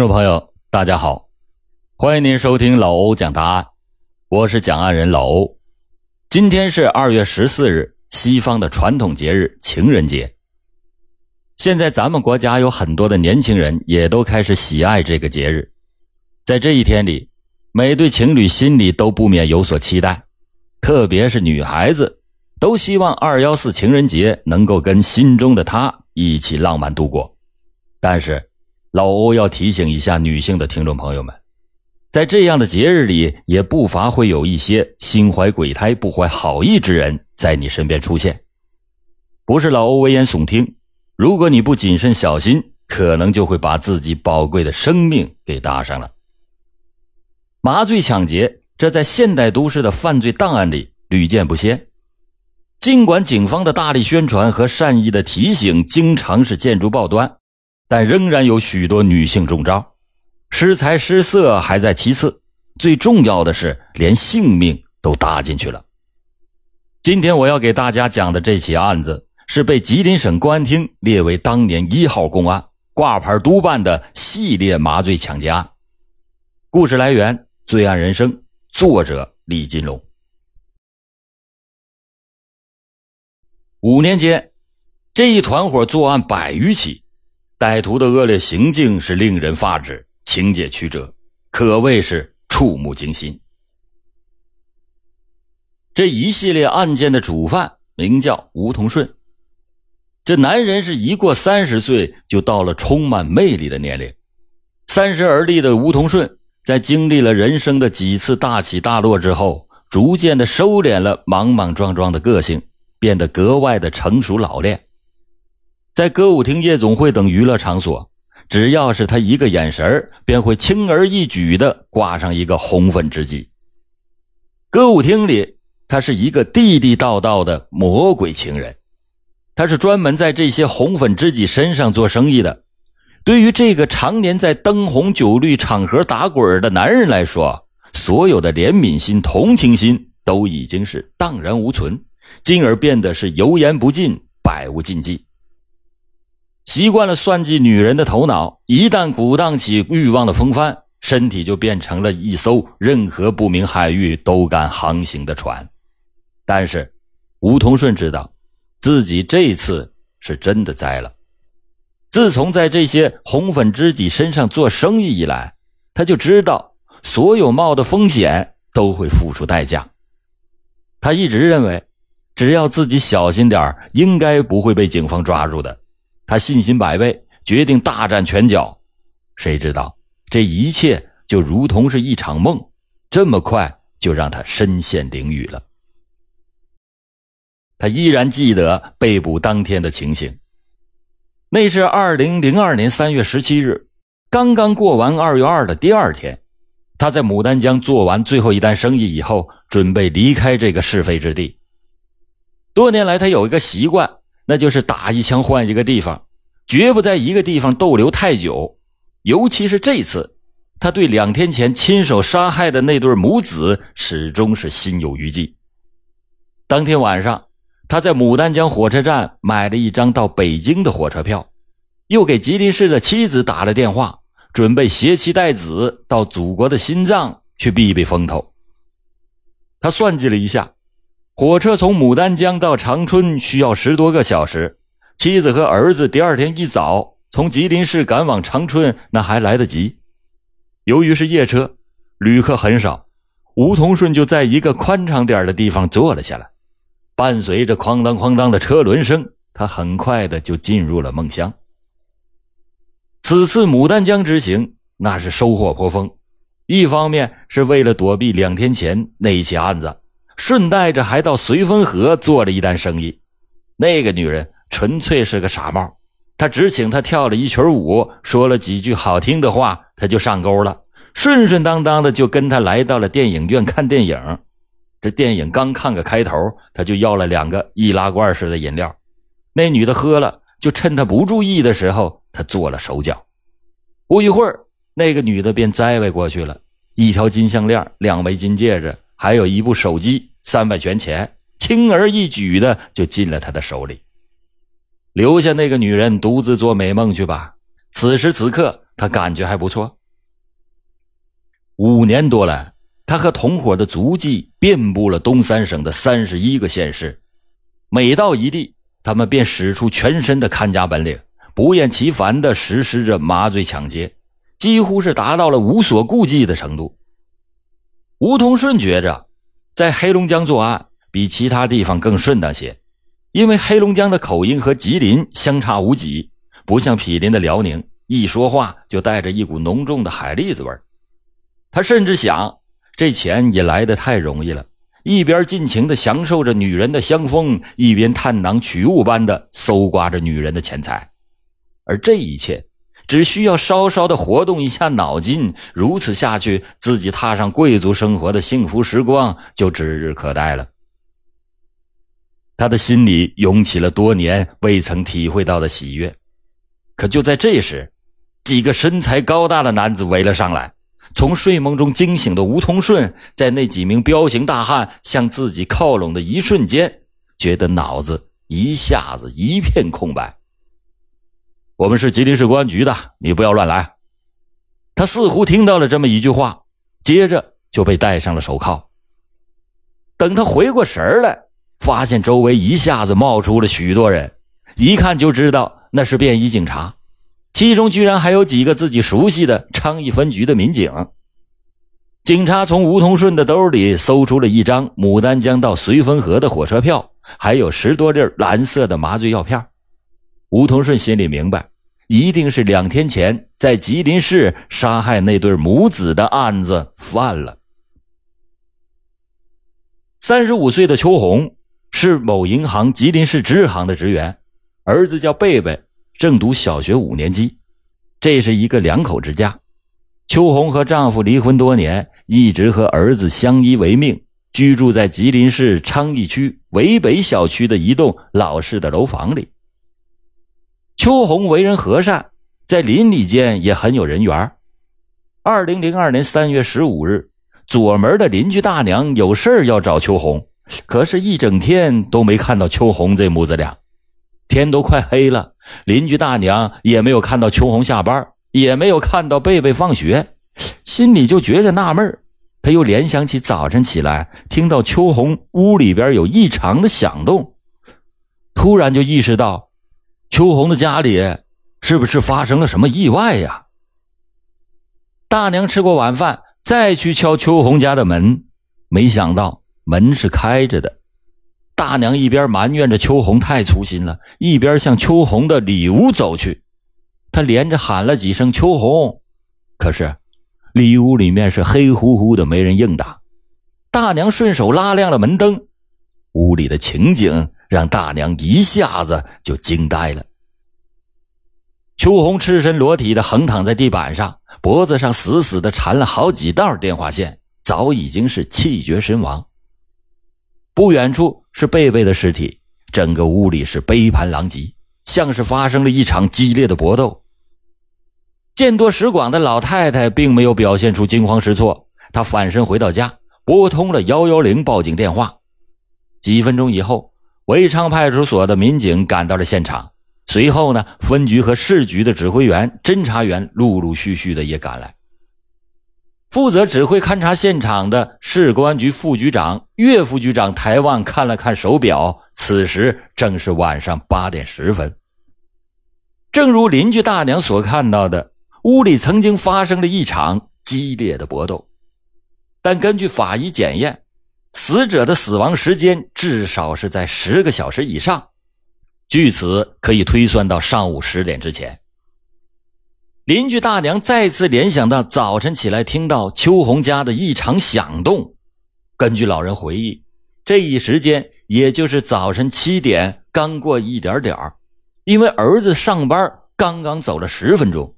听众朋友，大家好，欢迎您收听老欧讲答案，我是讲案人老欧。今天是二月十四日，西方的传统节日情人节。现在咱们国家有很多的年轻人也都开始喜爱这个节日，在这一天里，每对情侣心里都不免有所期待，特别是女孩子，都希望二幺四情人节能够跟心中的他一起浪漫度过。但是，老欧要提醒一下女性的听众朋友们，在这样的节日里，也不乏会有一些心怀鬼胎、不怀好意之人在你身边出现。不是老欧危言耸听，如果你不谨慎小心，可能就会把自己宝贵的生命给搭上了。麻醉抢劫，这在现代都市的犯罪档案里屡见不鲜。尽管警方的大力宣传和善意的提醒，经常是见诸报端。但仍然有许多女性中招，失财失色还在其次，最重要的是连性命都搭进去了。今天我要给大家讲的这起案子，是被吉林省公安厅列为当年一号公案，挂牌督办的系列麻醉抢劫案。故事来源：《罪案人生》，作者李金龙。五年间，这一团伙作案百余起。歹徒的恶劣行径是令人发指，情节曲折，可谓是触目惊心。这一系列案件的主犯名叫吴同顺，这男人是一过三十岁就到了充满魅力的年龄。三十而立的吴同顺，在经历了人生的几次大起大落之后，逐渐的收敛了莽莽撞撞的个性，变得格外的成熟老练。在歌舞厅、夜总会等娱乐场所，只要是他一个眼神便会轻而易举地挂上一个红粉知己。歌舞厅里，他是一个地地道道的魔鬼情人，他是专门在这些红粉知己身上做生意的。对于这个常年在灯红酒绿场合打滚的男人来说，所有的怜悯心、同情心都已经是荡然无存，进而变得是油盐不进、百无禁忌。习惯了算计女人的头脑，一旦鼓荡起欲望的风帆，身体就变成了一艘任何不明海域都敢航行的船。但是，吴同顺知道，自己这次是真的栽了。自从在这些红粉知己身上做生意以来，他就知道所有冒的风险都会付出代价。他一直认为，只要自己小心点应该不会被警方抓住的。他信心百倍，决定大展拳脚。谁知道这一切就如同是一场梦，这么快就让他身陷囹圄了。他依然记得被捕当天的情形。那是二零零二年三月十七日，刚刚过完二月二的第二天，他在牡丹江做完最后一单生意以后，准备离开这个是非之地。多年来，他有一个习惯。那就是打一枪换一个地方，绝不在一个地方逗留太久。尤其是这次，他对两天前亲手杀害的那对母子始终是心有余悸。当天晚上，他在牡丹江火车站买了一张到北京的火车票，又给吉林市的妻子打了电话，准备携妻带子到祖国的心脏去避避风头。他算计了一下。火车从牡丹江到长春需要十多个小时，妻子和儿子第二天一早从吉林市赶往长春，那还来得及。由于是夜车，旅客很少，吴同顺就在一个宽敞点的地方坐了下来。伴随着哐当哐当的车轮声，他很快的就进入了梦乡。此次牡丹江之行，那是收获颇丰。一方面是为了躲避两天前那一起案子。顺带着还到绥芬河做了一单生意，那个女人纯粹是个傻帽，他只请她跳了一曲舞，说了几句好听的话，他就上钩了，顺顺当当的就跟他来到了电影院看电影。这电影刚看个开头，他就要了两个易拉罐似的饮料，那女的喝了，就趁他不注意的时候，他做了手脚。不一会儿，那个女的便栽歪过去了，一条金项链，两枚金戒指，还有一部手机。三百元钱轻而易举的就进了他的手里，留下那个女人独自做美梦去吧。此时此刻，他感觉还不错。五年多来，他和同伙的足迹遍布了东三省的三十一个县市。每到一地，他们便使出全身的看家本领，不厌其烦地实施着麻醉抢劫，几乎是达到了无所顾忌的程度。吴同顺觉着，在黑龙江作案比其他地方更顺当些，因为黑龙江的口音和吉林相差无几，不像毗邻的辽宁，一说话就带着一股浓重的海蛎子味他甚至想，这钱也来得太容易了。一边尽情的享受着女人的香风，一边探囊取物般的搜刮着女人的钱财，而这一切只需要稍稍的活动一下脑筋，如此下去，自己踏上贵族生活的幸福时光就指日可待了。他的心里涌起了多年未曾体会到的喜悦，可就在这时，几个身材高大的男子围了上来。从睡梦中惊醒的吴通顺，在那几名彪形大汉向自己靠拢的一瞬间，觉得脑子一下子一片空白。我们是吉林市公安局的，你不要乱来。他似乎听到了这么一句话，接着就被戴上了手铐。等他回过神来，发现周围一下子冒出了许多人，一看就知道那是便衣警察。其中居然还有几个自己熟悉的昌邑分局的民警。警察从吴同顺的兜里搜出了一张牡丹江到绥芬河的火车票，还有十多粒蓝色的麻醉药片。吴同顺心里明白，一定是两天前在吉林市杀害那对母子的案子犯了。三十五岁的邱红是某银行吉林市支行的职员，儿子叫贝贝。正读小学五年级，这是一个两口之家。秋红和丈夫离婚多年，一直和儿子相依为命，居住在吉林市昌邑区渭北小区的一栋老式的楼房里。秋红为人和善，在邻里间也很有人缘。二零零二年三月十五日，左门的邻居大娘有事要找秋红，可是，一整天都没看到秋红这母子俩。天都快黑了，邻居大娘也没有看到秋红下班，也没有看到贝贝放学，心里就觉着纳闷他又联想起早晨起来听到秋红屋里边有异常的响动，突然就意识到，秋红的家里是不是发生了什么意外呀？大娘吃过晚饭，再去敲秋红家的门，没想到门是开着的。大娘一边埋怨着秋红太粗心了，一边向秋红的里屋走去。她连着喊了几声“秋红”，可是里屋里面是黑乎乎的，没人应答。大娘顺手拉亮了门灯，屋里的情景让大娘一下子就惊呆了。秋红赤身裸体的横躺在地板上，脖子上死死的缠了好几道电话线，早已经是气绝身亡。不远处是贝贝的尸体，整个屋里是杯盘狼藉，像是发生了一场激烈的搏斗。见多识广的老太太并没有表现出惊慌失措，她反身回到家，拨通了幺幺零报警电话。几分钟以后，维昌派出所的民警赶到了现场，随后呢，分局和市局的指挥员、侦查员陆陆续续的也赶来。负责指挥勘察现场的市公安局副局长岳副局长抬腕看了看手表，此时正是晚上八点十分。正如邻居大娘所看到的，屋里曾经发生了一场激烈的搏斗，但根据法医检验，死者的死亡时间至少是在十个小时以上，据此可以推算到上午十点之前。邻居大娘再次联想到早晨起来听到秋红家的异常响动。根据老人回忆，这一时间也就是早晨七点刚过一点点因为儿子上班刚刚走了十分钟。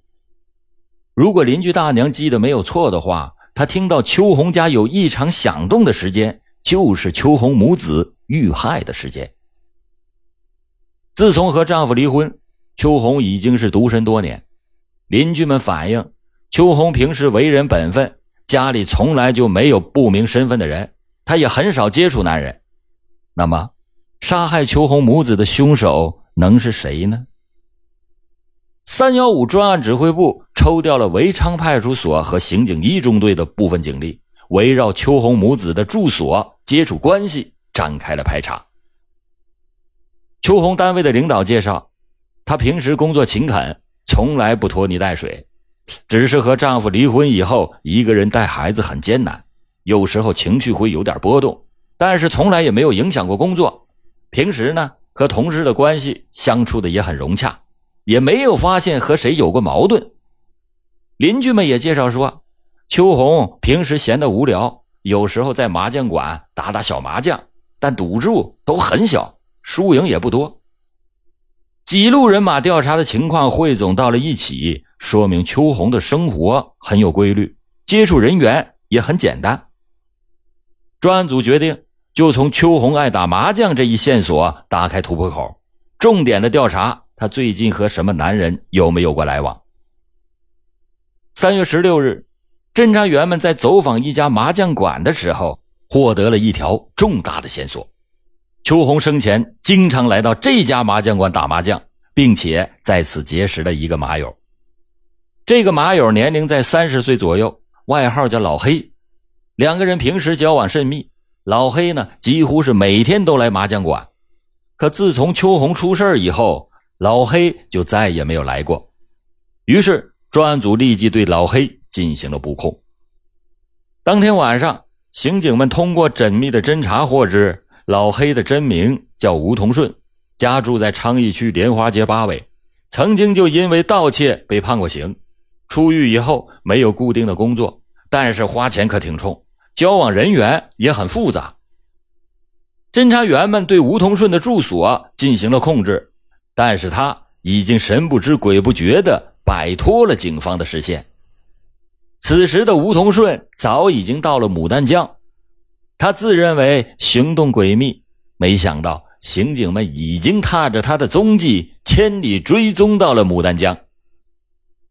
如果邻居大娘记得没有错的话，她听到秋红家有异常响动的时间，就是秋红母子遇害的时间。自从和丈夫离婚，秋红已经是独身多年。邻居们反映，秋红平时为人本分，家里从来就没有不明身份的人，她也很少接触男人。那么，杀害秋红母子的凶手能是谁呢？三幺五专案指挥部抽调了维昌派出所和刑警一中队的部分警力，围绕秋红母子的住所、接触关系展开了排查。秋红单位的领导介绍，她平时工作勤恳，从来不拖泥带水，只是和丈夫离婚以后，一个人带孩子很艰难，有时候情绪会有点波动，但是从来也没有影响过工作。平时呢，和同事的关系相处的也很融洽。也没有发现和谁有过矛盾。邻居们也介绍说，秋红平时闲得无聊，有时候在麻将馆打打小麻将，但赌注都很小，输赢也不多。几路人马调查的情况汇总到了一起，说明秋红的生活很有规律，接触人员也很简单。专案组决定就从秋红爱打麻将这一线索打开突破口，重点的调查。她最近和什么男人有没有过来往？三月十六日，侦查员们在走访一家麻将馆的时候，获得了一条重大的线索：秋红生前经常来到这家麻将馆打麻将，并且在此结识了一个麻友。这个麻友年龄在三十岁左右，外号叫老黑。两个人平时交往甚密，老黑呢几乎是每天都来麻将馆。可自从秋红出事以后，老黑就再也没有来过，于是专案组立即对老黑进行了布控。当天晚上，刑警们通过缜密的侦查获知，老黑的真名叫吴同顺，家住在昌邑区莲花街八尾，曾经就因为盗窃被判过刑。出狱以后没有固定的工作，但是花钱可挺冲，交往人员也很复杂。侦查员们对吴同顺的住所进行了控制。但是他已经神不知鬼不觉的摆脱了警方的视线。此时的吴同顺早已经到了牡丹江，他自认为行动诡秘，没想到刑警们已经踏着他的踪迹，千里追踪到了牡丹江。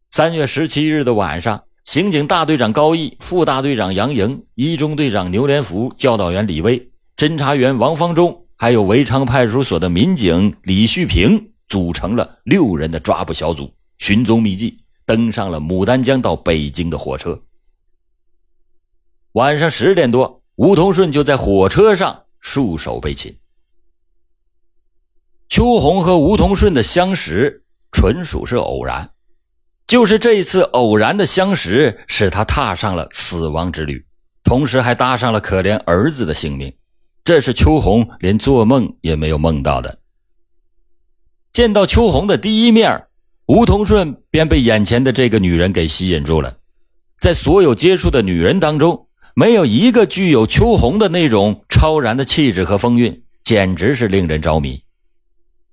三月十七日的晚上，刑警大队长高毅、副大队长杨莹、一中队长牛连福、教导员李威、侦查员王方忠，还有围昌派出所的民警李旭平。组成了六人的抓捕小组，寻踪觅迹，登上了牡丹江到北京的火车。晚上十点多，吴同顺就在火车上束手被擒。秋红和吴同顺的相识纯属是偶然，就是这一次偶然的相识，使他踏上了死亡之旅，同时还搭上了可怜儿子的性命。这是秋红连做梦也没有梦到的。见到秋红的第一面，吴同顺便被眼前的这个女人给吸引住了。在所有接触的女人当中，没有一个具有秋红的那种超然的气质和风韵，简直是令人着迷。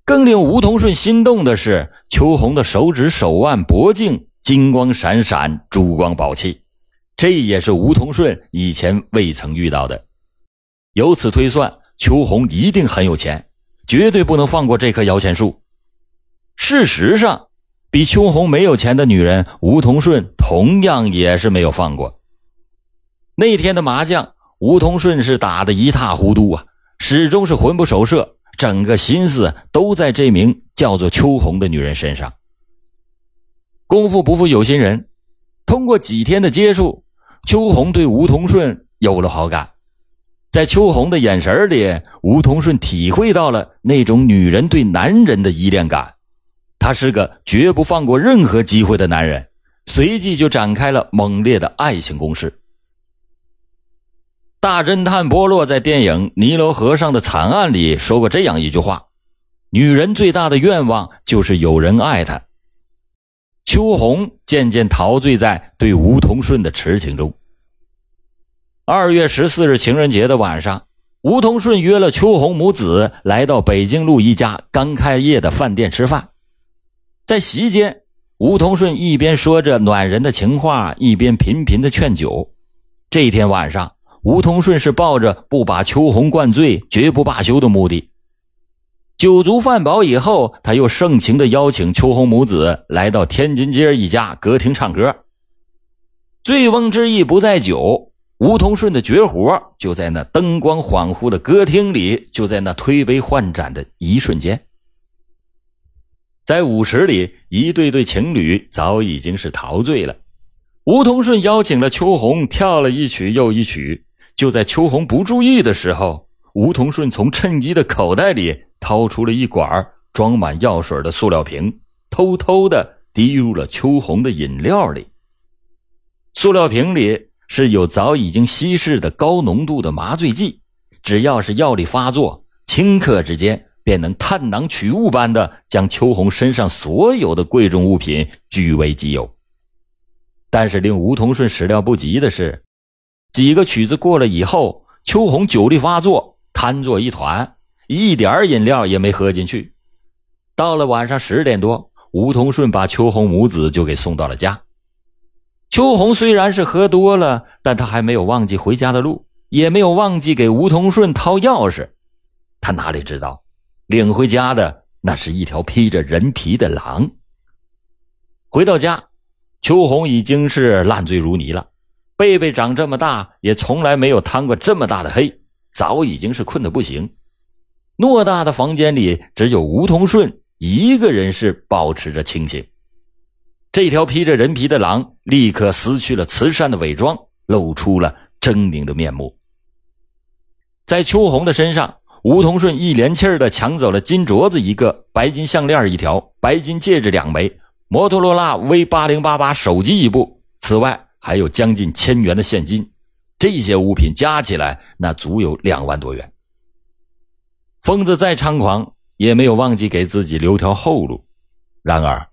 更令吴同顺心动的是，秋红的手指、手腕、脖颈金光闪闪，珠光宝气，这也是吴同顺以前未曾遇到的。由此推算，秋红一定很有钱，绝对不能放过这棵摇钱树。事实上，比秋红没有钱的女人吴同顺同样也是没有放过。那天的麻将，吴同顺是打得一塌糊涂啊，始终是魂不守舍，整个心思都在这名叫做秋红的女人身上。功夫不负有心人，通过几天的接触，秋红对吴同顺有了好感。在秋红的眼神里，吴同顺体会到了那种女人对男人的依恋感。他是个绝不放过任何机会的男人，随即就展开了猛烈的爱情攻势。大侦探波洛在电影《尼罗河上的惨案》里说过这样一句话：“女人最大的愿望就是有人爱她。”秋红渐渐陶醉在对吴同顺的痴情中。二月十四日情人节的晚上，吴同顺约了秋红母子来到北京路一家刚开业的饭店吃饭。在席间，吴同顺一边说着暖人的情话，一边频频的劝酒。这天晚上，吴同顺是抱着不把秋红灌醉绝不罢休的目的。酒足饭饱以后，他又盛情的邀请秋红母子来到天津街一家歌厅唱歌。醉翁之意不在酒，吴同顺的绝活就在那灯光恍惚的歌厅里，就在那推杯换盏的一瞬间。在舞池里，一对对情侣早已经是陶醉了。吴同顺邀请了秋红跳了一曲又一曲。就在秋红不注意的时候，吴同顺从衬衣的口袋里掏出了一管装满药水的塑料瓶，偷偷的滴入了秋红的饮料里。塑料瓶里是有早已经稀释的高浓度的麻醉剂，只要是药力发作，顷刻之间便能探囊取物般的将秋红身上所有的贵重物品据为己有。但是令吴同顺始料不及的是。几个曲子过了以后，秋红酒力发作，瘫坐一团，一点饮料也没喝进去。到了晚上十点多，吴同顺把秋红母子就给送到了家。秋红虽然是喝多了，但他还没有忘记回家的路，也没有忘记给吴同顺掏钥匙。他哪里知道，领回家的那是一条披着人皮的狼。回到家，秋红已经是烂醉如泥了。贝贝长这么大，也从来没有贪过这么大的黑，早已经是困得不行。偌大的房间里，只有吴同顺一个人是保持着清醒。这条披着人皮的狼立刻撕去了慈善的伪装，露出了狰狞的面目。在秋红的身上，吴同顺一连气儿的抢走了金镯子一个，白金项链一条，白金戒指两枚，摩托罗拉 V 八零八八手机一部。此外，还有将近千元的现金，这些物品加起来那足有两万多元。疯子再猖狂，也没有忘记给自己留条后路。然而，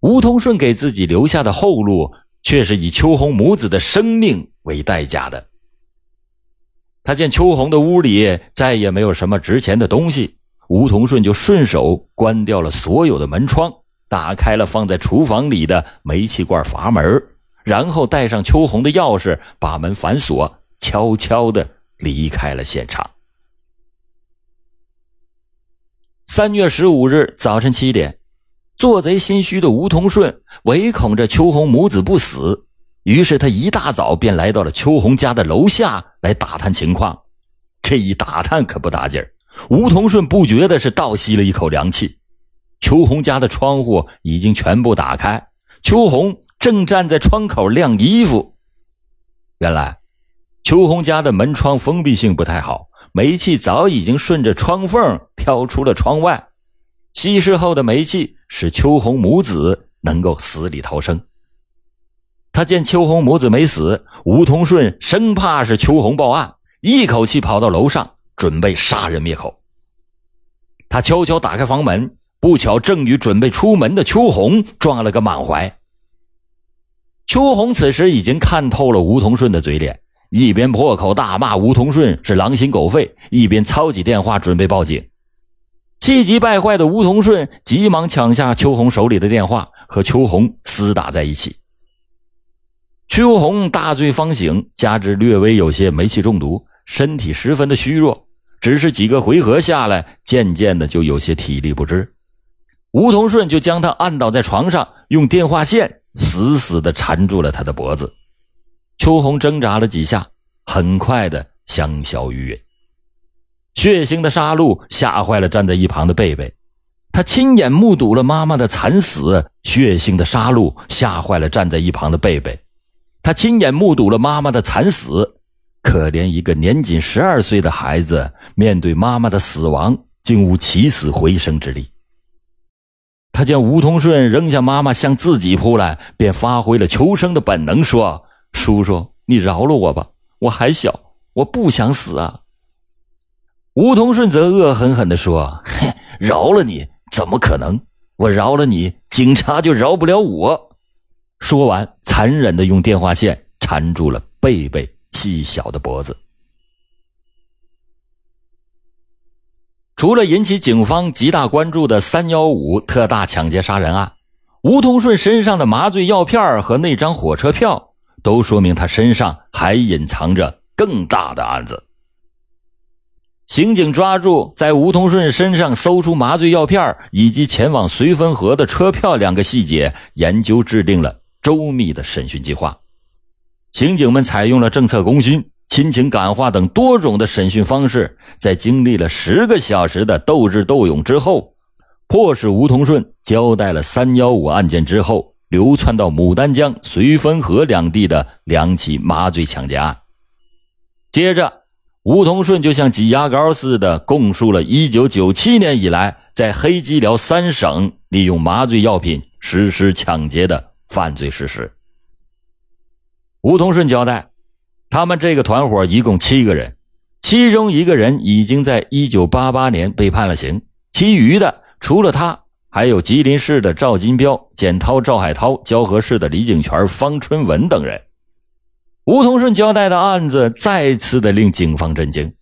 吴通顺给自己留下的后路，却是以秋红母子的生命为代价的。他见秋红的屋里再也没有什么值钱的东西，吴同顺就顺手关掉了所有的门窗，打开了放在厨房里的煤气罐阀门。然后带上秋红的钥匙，把门反锁，悄悄的离开了现场。三月十五日早晨七点，做贼心虚的吴同顺唯恐这秋红母子不死，于是他一大早便来到了秋红家的楼下来打探情况。这一打探可不打紧儿，吴同顺不觉得是倒吸了一口凉气。秋红家的窗户已经全部打开，秋红。正站在窗口晾衣服，原来秋红家的门窗封闭性不太好，煤气早已经顺着窗缝飘出了窗外。稀释后的煤气使秋红母子能够死里逃生。他见秋红母子没死，吴同顺生怕是秋红报案，一口气跑到楼上准备杀人灭口。他悄悄打开房门，不巧正与准备出门的秋红撞了个满怀。秋红此时已经看透了吴同顺的嘴脸，一边破口大骂吴同顺是狼心狗肺，一边操起电话准备报警。气急败坏的吴同顺急忙抢下秋红手里的电话，和秋红厮打在一起。秋红大醉方醒，加之略微有些煤气中毒，身体十分的虚弱，只是几个回合下来，渐渐的就有些体力不支。吴同顺就将他按倒在床上，用电话线。死死的缠住了他的脖子，秋红挣扎了几下，很快的香消玉殒。血腥的杀戮吓坏了站在一旁的贝贝，他亲眼目睹了妈妈的惨死。血腥的杀戮吓坏了站在一旁的贝贝，他亲眼目睹了妈妈的惨死。可怜一个年仅十二岁的孩子，面对妈妈的死亡，竟无起死回生之力。他见吴同顺扔下妈妈向自己扑来，便发挥了求生的本能，说：“叔叔，你饶了我吧，我还小，我不想死啊。”吴同顺则恶狠狠地说：“哼，饶了你怎么可能？我饶了你，警察就饶不了我。”说完，残忍的用电话线缠住了贝贝细小的脖子。除了引起警方极大关注的“三幺五”特大抢劫杀人案，吴同顺身上的麻醉药片和那张火车票，都说明他身上还隐藏着更大的案子。刑警抓住在吴同顺身上搜出麻醉药片以及前往绥芬河的车票两个细节，研究制定了周密的审讯计划。刑警们采用了政策攻心。亲情感化等多种的审讯方式，在经历了十个小时的斗智斗勇之后，迫使吴同顺交代了三幺五案件之后流窜到牡丹江、绥芬河两地的两起麻醉抢劫案。接着，吴同顺就像挤牙膏似的供述了1997年以来在黑吉辽三省利用麻醉药品实施抢劫的犯罪事实。吴同顺交代，他们这个团伙一共七个人，其中一个人已经在1988年被判了刑，其余的。除了他，还有吉林市的赵金彪、简涛、赵海涛，蛟河市的李景全、方春文等人。吴同顺交代的案子再次的令警方震惊。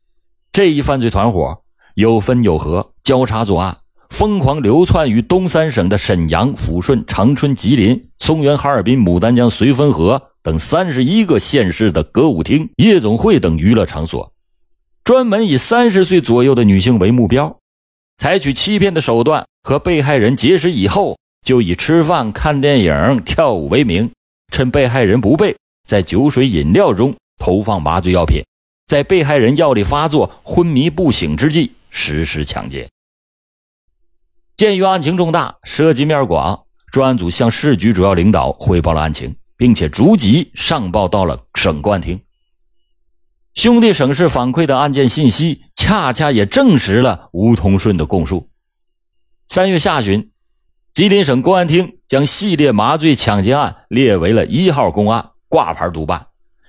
这一犯罪团伙有分有合，交叉作案，疯狂流窜于东三省的沈阳、抚顺、长春、吉林、松原、哈尔滨、牡丹江、绥芬河等三十一个县市的歌舞厅、夜总会等娱乐场所，专门以三十岁左右的女性为目标。采取欺骗的手段和被害人结识以后，就以吃饭、看电影、跳舞为名，趁被害人不备，在酒水饮料中投放麻醉药品，在被害人药力发作、昏迷不醒之际实施抢劫。鉴于案情重大、涉及面广，专案组向市局主要领导汇报了案情，并且逐级上报到了省公安厅。兄弟省市反馈的案件信息。恰恰也证实了吴同顺的供述。三月下旬，吉林省公安厅将系列麻醉抢劫案列为了一号公案，挂牌督办，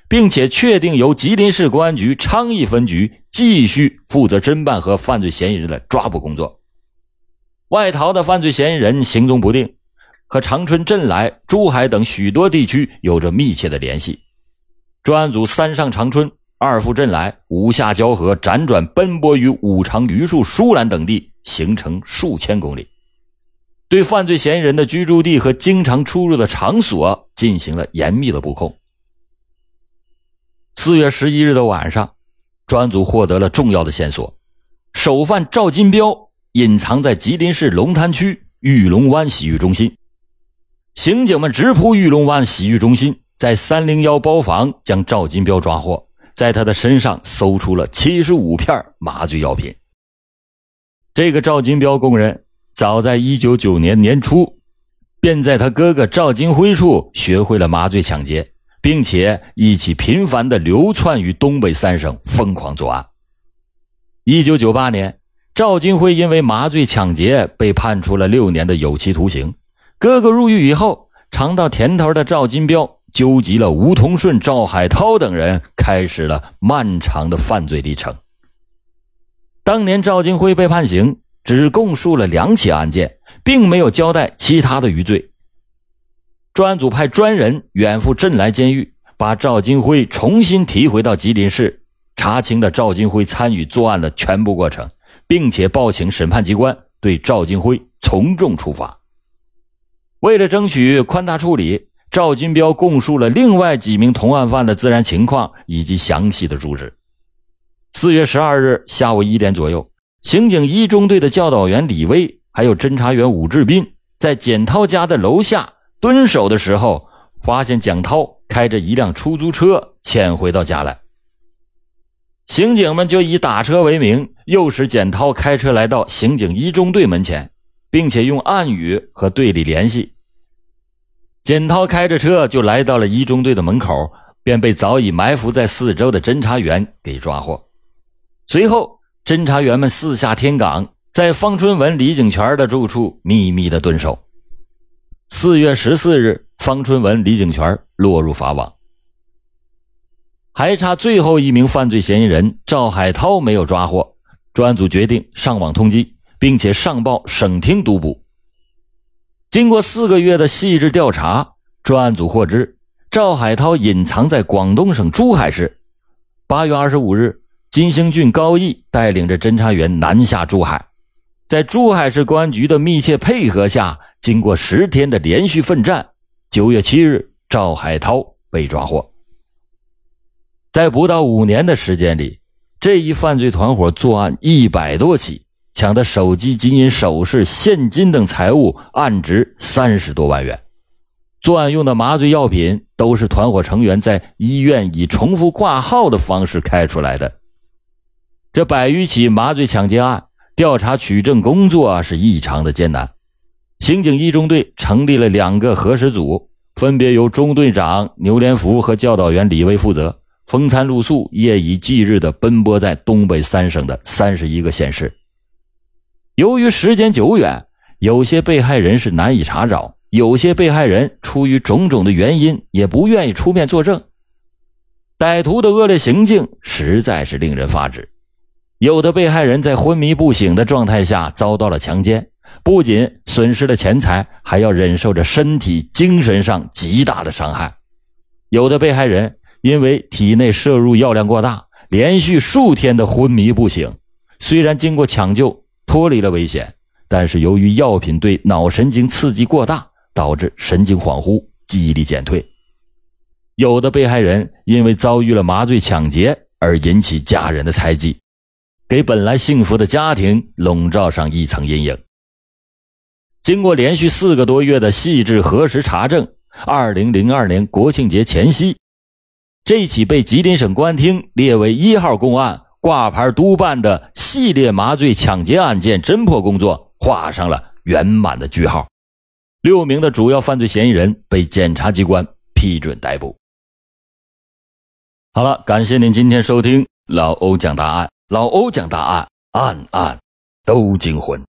并且确定由吉林市公安局昌邑分局继续负责侦办和犯罪嫌疑人的抓捕工作。外逃的犯罪嫌疑人行踪不定，和长春、镇来、珠海等许多地区有着密切的联系。专案组三上长春。二赴镇来，五下蛟河，辗转奔波于五常、榆树、舒兰等地，行程数千公里，对犯罪嫌疑人的居住地和经常出入的场所进行了严密的布控。四月十一日的晚上，专案组获得了重要的线索：首犯赵金彪隐藏在吉林市龙潭区玉龙湾洗浴中心。刑警们直扑玉龙湾洗浴中心，在三零幺包房将赵金彪抓获。在他的身上搜出了七十五片麻醉药品。这个赵金彪供认，早在一九九年年初，便在他哥哥赵金辉处学会了麻醉抢劫，并且一起频繁的流窜于东北三省，疯狂作案。一九九八年，赵金辉因为麻醉抢劫被判处了六年的有期徒刑。哥哥入狱以后，尝到甜头的赵金彪。纠集了吴同顺、赵海涛等人，开始了漫长的犯罪历程。当年赵金辉被判刑，只供述了两起案件，并没有交代其他的余罪。专案组派专人远赴镇来监狱，把赵金辉重新提回到吉林市，查清了赵金辉参与作案的全部过程，并且报请审判机关对赵金辉从重处罚。为了争取宽大处理。赵金彪供述了另外几名同案犯的自然情况以及详细的住址。四月十二日下午一点左右，刑警一中队的教导员李威还有侦查员武志斌在简涛家的楼下蹲守的时候，发现蒋涛开着一辆出租车潜回到家来。刑警们就以打车为名，诱使简涛开车来到刑警一中队门前，并且用暗语和队里联系。简涛开着车就来到了一中队的门口，便被早已埋伏在四周的侦查员给抓获。随后，侦查员们四下天岗，在方春文、李景全的住处秘密的蹲守。四月十四日，方春文、李景全落入法网，还差最后一名犯罪嫌疑人赵海涛没有抓获。专案组决定上网通缉，并且上报省厅督捕。经过四个月的细致调查，专案组获知赵海涛隐藏在广东省珠海市。八月二十五日，金星俊、高毅带领着侦查员南下珠海，在珠海市公安局的密切配合下，经过十天的连续奋战，九月七日，赵海涛被抓获。在不到五年的时间里，这一犯罪团伙作案一百多起。抢的手机、金银首饰、现金等财物，案值三十多万元。作案用的麻醉药品都是团伙成员在医院以重复挂号的方式开出来的。这百余起麻醉抢劫案，调查取证工作是异常的艰难。刑警一中队成立了两个核实组，分别由中队长牛连福和教导员李威负责，风餐露宿、夜以继日地奔波在东北三省的三十一个县市。由于时间久远，有些被害人是难以查找，有些被害人出于种种的原因也不愿意出面作证。歹徒的恶劣行径实在是令人发指。有的被害人在昏迷不醒的状态下遭到了强奸。不仅损失了钱财，还要忍受着身体、精神上极大的伤害。有的被害人因为体内摄入药量过大，连续数天的昏迷不醒。虽然经过抢救脱离了危险，但是由于药品对脑神经刺激过大，导致神经恍惚、记忆力减退。有的被害人因为遭遇了麻醉抢劫而引起家人的猜忌，给本来幸福的家庭笼罩上一层阴影。经过连续四个多月的细致核实查证，二零零二年国庆节前夕，这起被吉林省公安厅列为一号公案、挂牌督办的系列麻醉抢劫案件侦破工作画上了圆满的句号。六名的主要犯罪嫌疑人被检察机关批准逮捕。好了，感谢您今天收听老欧讲大案，老欧讲大案，案案都惊魂。